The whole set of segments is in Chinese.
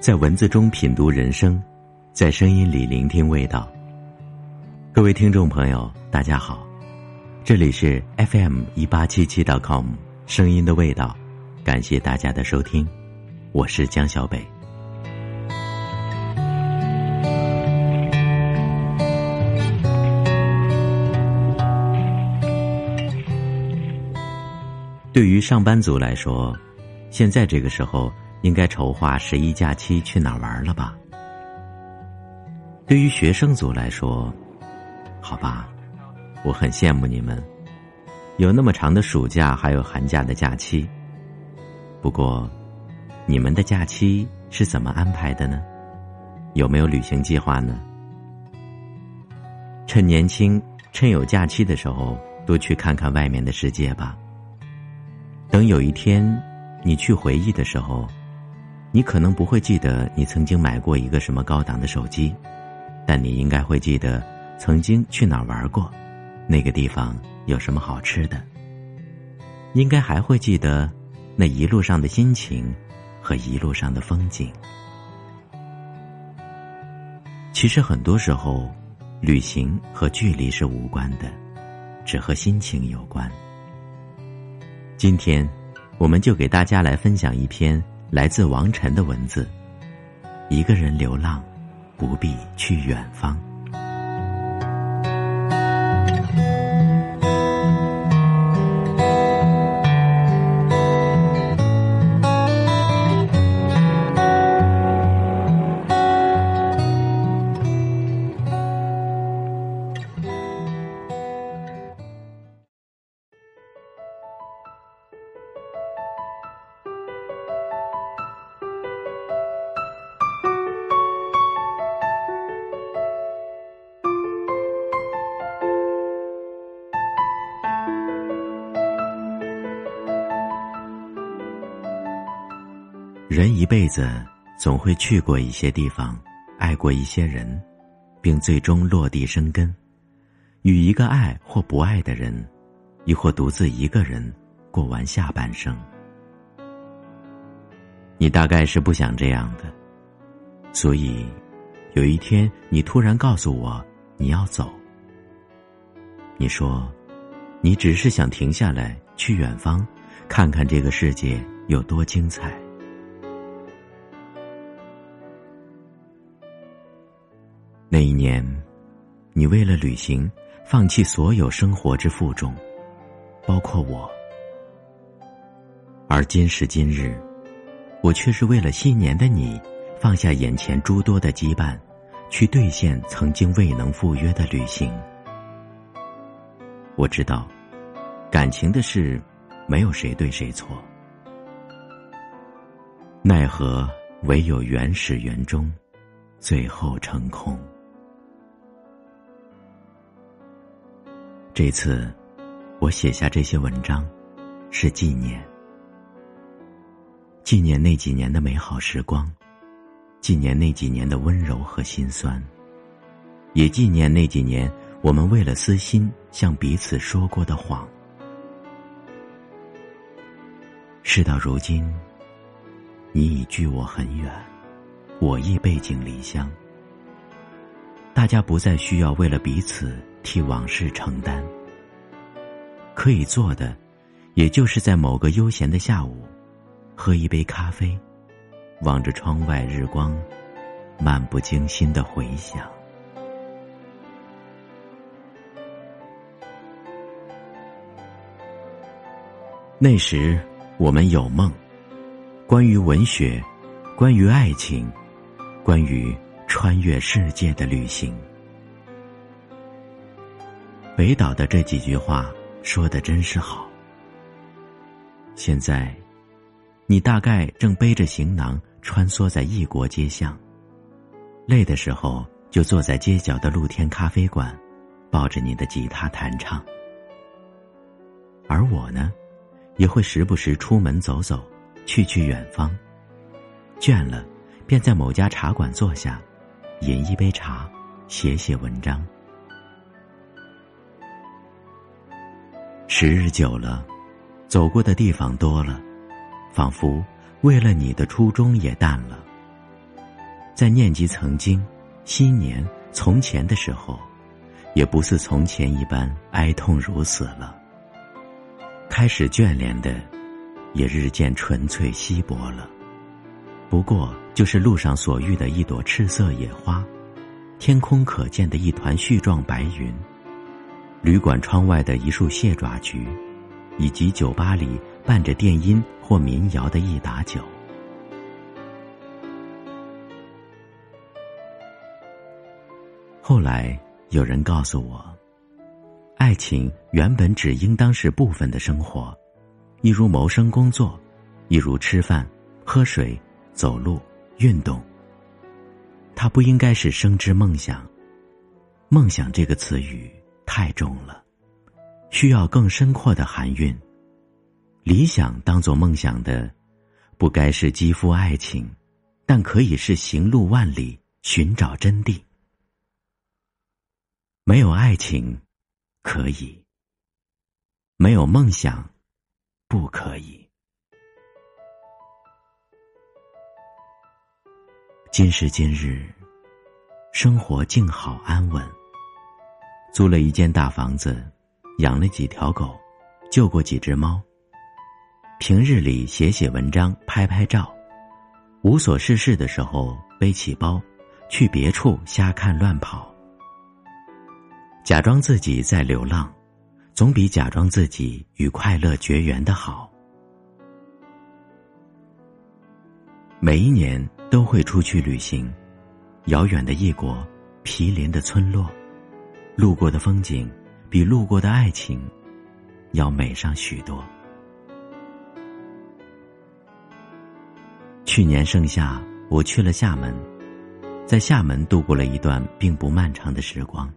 在文字中品读人生，在声音里聆听味道。各位听众朋友，大家好，这里是 FM 一八七七 .com 声音的味道，感谢大家的收听，我是江小北。对于上班族来说，现在这个时候。应该筹划十一假期去哪儿玩了吧？对于学生族来说，好吧，我很羡慕你们，有那么长的暑假，还有寒假的假期。不过，你们的假期是怎么安排的呢？有没有旅行计划呢？趁年轻，趁有假期的时候，多去看看外面的世界吧。等有一天，你去回忆的时候。你可能不会记得你曾经买过一个什么高档的手机，但你应该会记得曾经去哪儿玩过，那个地方有什么好吃的。应该还会记得那一路上的心情和一路上的风景。其实很多时候，旅行和距离是无关的，只和心情有关。今天，我们就给大家来分享一篇。来自王晨的文字，一个人流浪，不必去远方。人一辈子总会去过一些地方，爱过一些人，并最终落地生根，与一个爱或不爱的人，亦或独自一个人过完下半生。你大概是不想这样的，所以有一天你突然告诉我你要走。你说，你只是想停下来去远方，看看这个世界有多精彩。那一年，你为了旅行，放弃所有生活之负重，包括我。而今时今日，我却是为了新年的你，放下眼前诸多的羁绊，去兑现曾经未能赴约的旅行。我知道，感情的事，没有谁对谁错，奈何唯有缘始缘终，最后成空。这次，我写下这些文章，是纪念，纪念那几年的美好时光，纪念那几年的温柔和心酸，也纪念那几年我们为了私心向彼此说过的谎。事到如今，你已距我很远，我亦背井离乡，大家不再需要为了彼此。替往事承担，可以做的，也就是在某个悠闲的下午，喝一杯咖啡，望着窗外日光，漫不经心的回想。那时我们有梦，关于文学，关于爱情，关于穿越世界的旅行。北岛的这几句话说的真是好。现在，你大概正背着行囊穿梭在异国街巷，累的时候就坐在街角的露天咖啡馆，抱着你的吉他弹唱。而我呢，也会时不时出门走走，去去远方。倦了，便在某家茶馆坐下，饮一杯茶，写写文章。时日久了，走过的地方多了，仿佛为了你的初衷也淡了。在念及曾经、昔年、从前的时候，也不似从前一般哀痛如死了。开始眷恋的，也日渐纯粹稀薄了。不过，就是路上所遇的一朵赤色野花，天空可见的一团絮状白云。旅馆窗外的一束蟹爪菊，以及酒吧里伴着电音或民谣的一打酒。后来有人告诉我，爱情原本只应当是部分的生活，一如谋生工作，一如吃饭、喝水、走路、运动。它不应该是生之梦想。梦想这个词语。太重了，需要更深阔的含蕴。理想当做梦想的，不该是肌肤爱情，但可以是行路万里寻找真谛。没有爱情，可以；没有梦想，不可以。今时今日，生活静好安稳。租了一间大房子，养了几条狗，救过几只猫。平日里写写文章，拍拍照，无所事事的时候背起包，去别处瞎看乱跑。假装自己在流浪，总比假装自己与快乐绝缘的好。每一年都会出去旅行，遥远的异国，毗邻的村落。路过的风景，比路过的爱情要美上许多。去年盛夏，我去了厦门，在厦门度过了一段并不漫长的时光，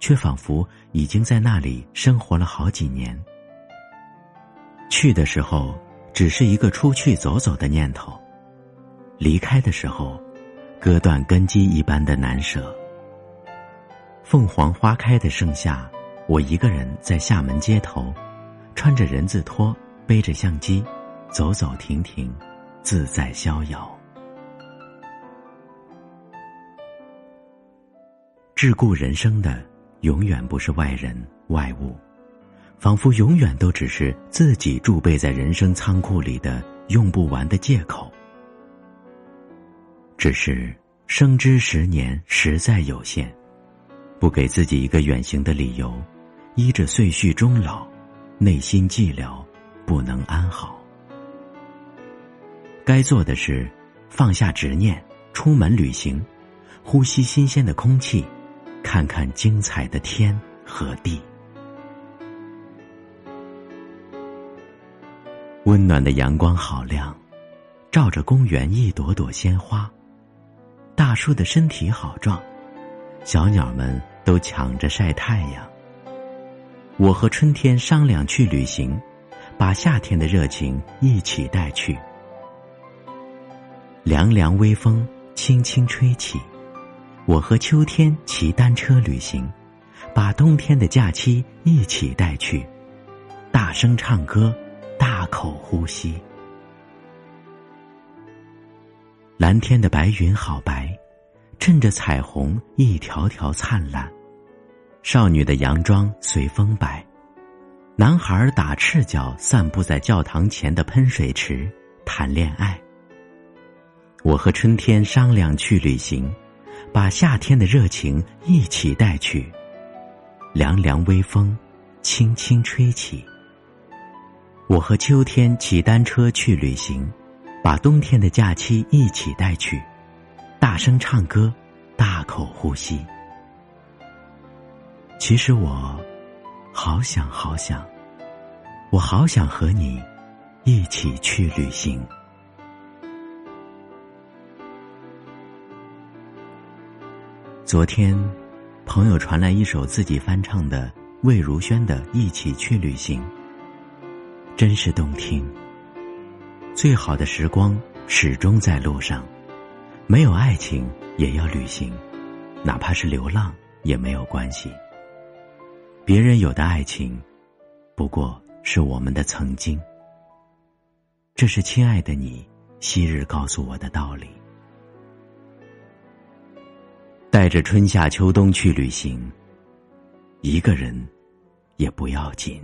却仿佛已经在那里生活了好几年。去的时候只是一个出去走走的念头，离开的时候，割断根基一般的难舍。凤凰花开的盛夏，我一个人在厦门街头，穿着人字拖，背着相机，走走停停，自在逍遥。桎梏人生的，永远不是外人外物，仿佛永远都只是自己贮备在人生仓库里的用不完的借口。只是生之十年实在有限。不给自己一个远行的理由，依着岁序终老，内心寂寥，不能安好。该做的是放下执念，出门旅行，呼吸新鲜的空气，看看精彩的天和地。温暖的阳光好亮，照着公园一朵朵鲜花。大树的身体好壮，小鸟们。都抢着晒太阳。我和春天商量去旅行，把夏天的热情一起带去。凉凉微风轻轻吹起，我和秋天骑单车旅行，把冬天的假期一起带去。大声唱歌，大口呼吸。蓝天的白云好白，衬着彩虹一条条灿烂。少女的洋装随风摆，男孩打赤脚散步在教堂前的喷水池谈恋爱。我和春天商量去旅行，把夏天的热情一起带去。凉凉微风，轻轻吹起。我和秋天骑单车去旅行，把冬天的假期一起带去。大声唱歌，大口呼吸。其实我，好想好想，我好想和你一起去旅行。昨天，朋友传来一首自己翻唱的魏如萱的《一起去旅行》，真是动听。最好的时光始终在路上，没有爱情也要旅行，哪怕是流浪也没有关系。别人有的爱情，不过是我们的曾经。这是亲爱的你昔日告诉我的道理。带着春夏秋冬去旅行，一个人也不要紧。